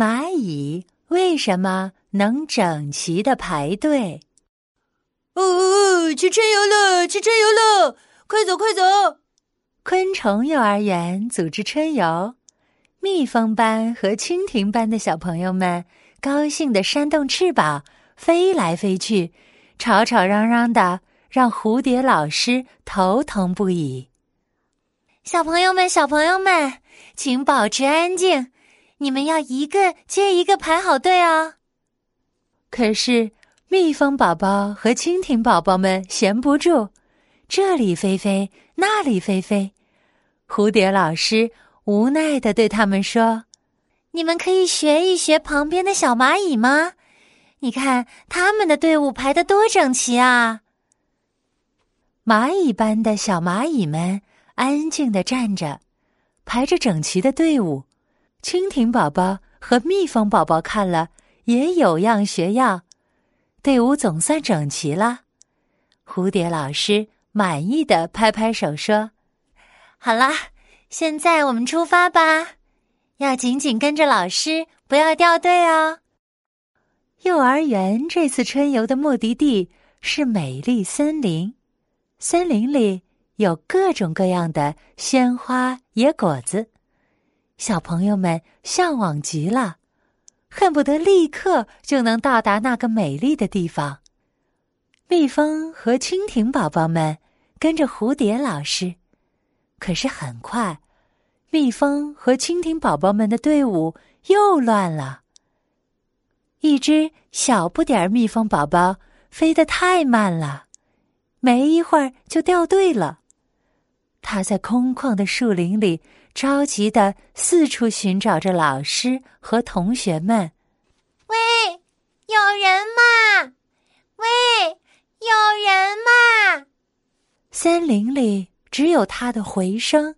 蚂蚁为什么能整齐的排队？哦，去春游了，去春游了，快走快走！昆虫幼儿园组织春游，蜜蜂班和蜻蜓班的小朋友们高兴的扇动翅膀，飞来飞去，吵吵嚷嚷的，让蝴蝶老师头疼不已。小朋友们，小朋友们，请保持安静，你们要一个接一个排好队哦。可是。蜜蜂宝宝和蜻蜓宝宝们闲不住，这里飞飞，那里飞飞。蝴蝶老师无奈的对他们说：“你们可以学一学旁边的小蚂蚁吗？你看他们的队伍排得多整齐啊！”蚂蚁般的小蚂蚁们安静的站着，排着整齐的队伍。蜻蜓宝宝和蜜蜂宝宝看了也有样学样。队伍总算整齐了，蝴蝶老师满意的拍拍手说：“好啦，现在我们出发吧，要紧紧跟着老师，不要掉队哦。”幼儿园这次春游的目的地是美丽森林，森林里有各种各样的鲜花野果子，小朋友们向往极了。恨不得立刻就能到达那个美丽的地方。蜜蜂和蜻蜓宝宝们跟着蝴蝶老师，可是很快，蜜蜂和蜻蜓宝宝们的队伍又乱了。一只小不点儿蜜蜂宝宝飞得太慢了，没一会儿就掉队了。它在空旷的树林里。着急的四处寻找着老师和同学们。喂，有人吗？喂，有人吗？森林里只有他的回声。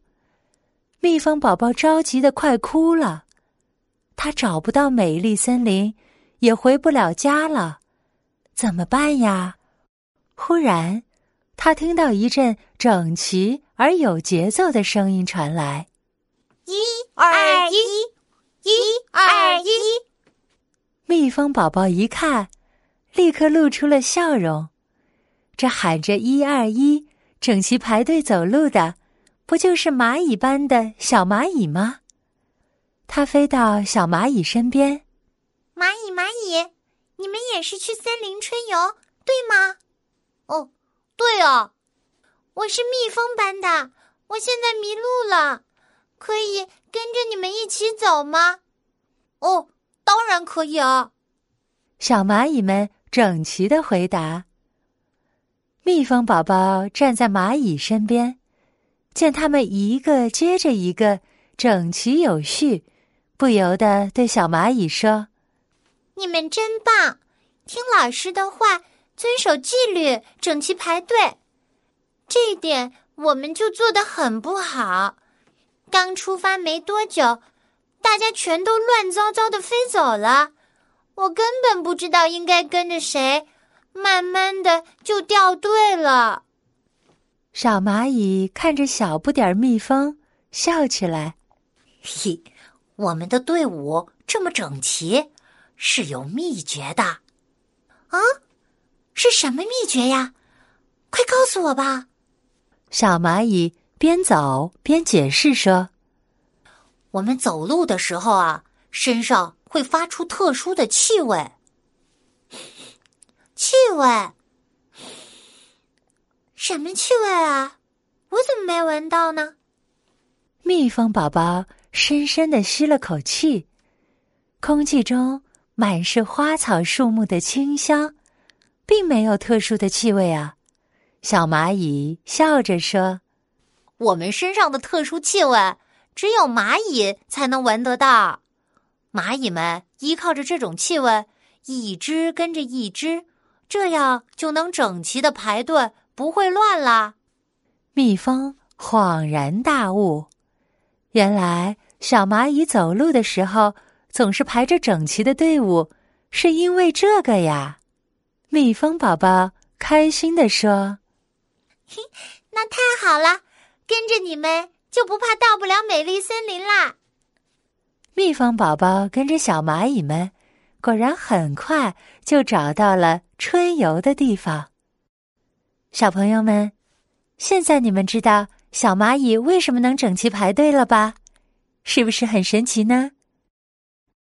蜜蜂宝宝着急的快哭了，他找不到美丽森林，也回不了家了，怎么办呀？忽然，他听到一阵整齐而有节奏的声音传来。一二一，一二一。蜜蜂宝宝一看，立刻露出了笑容。这喊着“一二一”，整齐排队走路的，不就是蚂蚁般的小蚂蚁吗？它飞到小蚂蚁身边：“蚂蚁，蚂蚁，你们也是去森林春游，对吗？”“哦，对啊，我是蜜蜂班的，我现在迷路了。”可以跟着你们一起走吗？哦，当然可以啊！小蚂蚁们整齐的回答。蜜蜂宝宝站在蚂蚁身边，见他们一个接着一个整齐有序，不由得对小蚂蚁说：“你们真棒，听老师的话，遵守纪律，整齐排队。这一点我们就做得很不好。”刚出发没多久，大家全都乱糟糟的飞走了，我根本不知道应该跟着谁，慢慢的就掉队了。小蚂蚁看着小不点儿蜜蜂，笑起来：“嘿，我们的队伍这么整齐，是有秘诀的。啊，是什么秘诀呀？快告诉我吧。”小蚂蚁。边走边解释说：“我们走路的时候啊，身上会发出特殊的气味。气味？什么气味啊？我怎么没闻到呢？”蜜蜂宝宝深深的吸了口气，空气中满是花草树木的清香，并没有特殊的气味啊。小蚂蚁笑着说。我们身上的特殊气味，只有蚂蚁才能闻得到。蚂蚁们依靠着这种气味，一只跟着一只，这样就能整齐的排队，不会乱啦。蜜蜂恍然大悟，原来小蚂蚁走路的时候总是排着整齐的队伍，是因为这个呀。蜜蜂宝宝开心地说：“嘿，那太好了。”跟着你们就不怕到不了美丽森林啦！蜜蜂宝宝跟着小蚂蚁们，果然很快就找到了春游的地方。小朋友们，现在你们知道小蚂蚁为什么能整齐排队了吧？是不是很神奇呢？